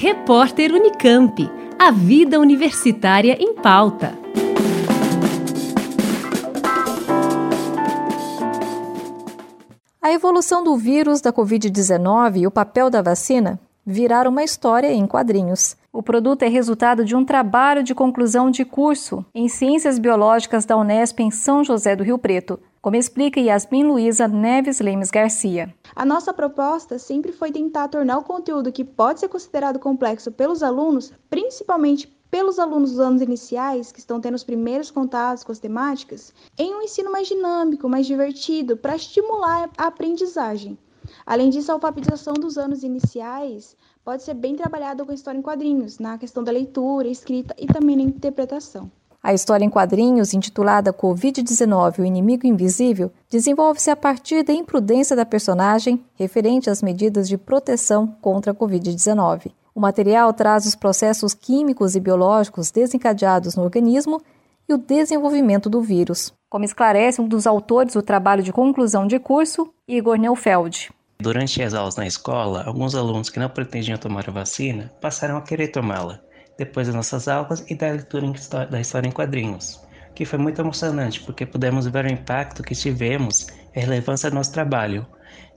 Repórter Unicamp. A vida universitária em pauta. A evolução do vírus da Covid-19 e o papel da vacina viraram uma história em quadrinhos. O produto é resultado de um trabalho de conclusão de curso em Ciências Biológicas da Unesp em São José do Rio Preto, como explica Yasmin Luiza Neves Lemes Garcia. A nossa proposta sempre foi tentar tornar o conteúdo que pode ser considerado complexo pelos alunos, principalmente pelos alunos dos anos iniciais, que estão tendo os primeiros contatos com as temáticas, em um ensino mais dinâmico, mais divertido, para estimular a aprendizagem. Além disso, a alfabetização dos anos iniciais pode ser bem trabalhada com a história em quadrinhos, na questão da leitura, escrita e também na interpretação. A história em quadrinhos, intitulada Covid-19 O Inimigo Invisível, desenvolve-se a partir da imprudência da personagem referente às medidas de proteção contra a Covid-19. O material traz os processos químicos e biológicos desencadeados no organismo e o desenvolvimento do vírus, como esclarece um dos autores do trabalho de conclusão de curso, Igor Neufeld. Durante as aulas na escola, alguns alunos que não pretendiam tomar a vacina passaram a querer tomá-la, depois das nossas aulas e da leitura da história em quadrinhos, que foi muito emocionante porque pudemos ver o impacto que tivemos e a relevância do nosso trabalho.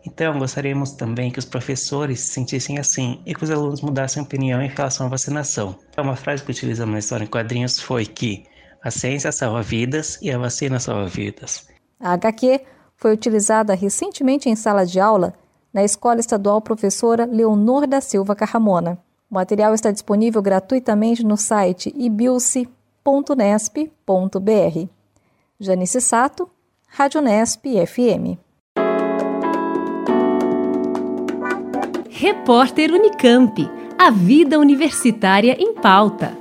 Então, gostaríamos também que os professores se sentissem assim e que os alunos mudassem opinião em relação à vacinação. Uma frase que utilizamos na história em quadrinhos foi que a ciência salva vidas e a vacina salva vidas. A HQ foi utilizada recentemente em sala de aula na Escola Estadual Professora Leonor da Silva Carramona. O material está disponível gratuitamente no site ibilce.nesp.br. Janice Sato, Rádio Nesp FM. Repórter Unicamp. A vida universitária em pauta.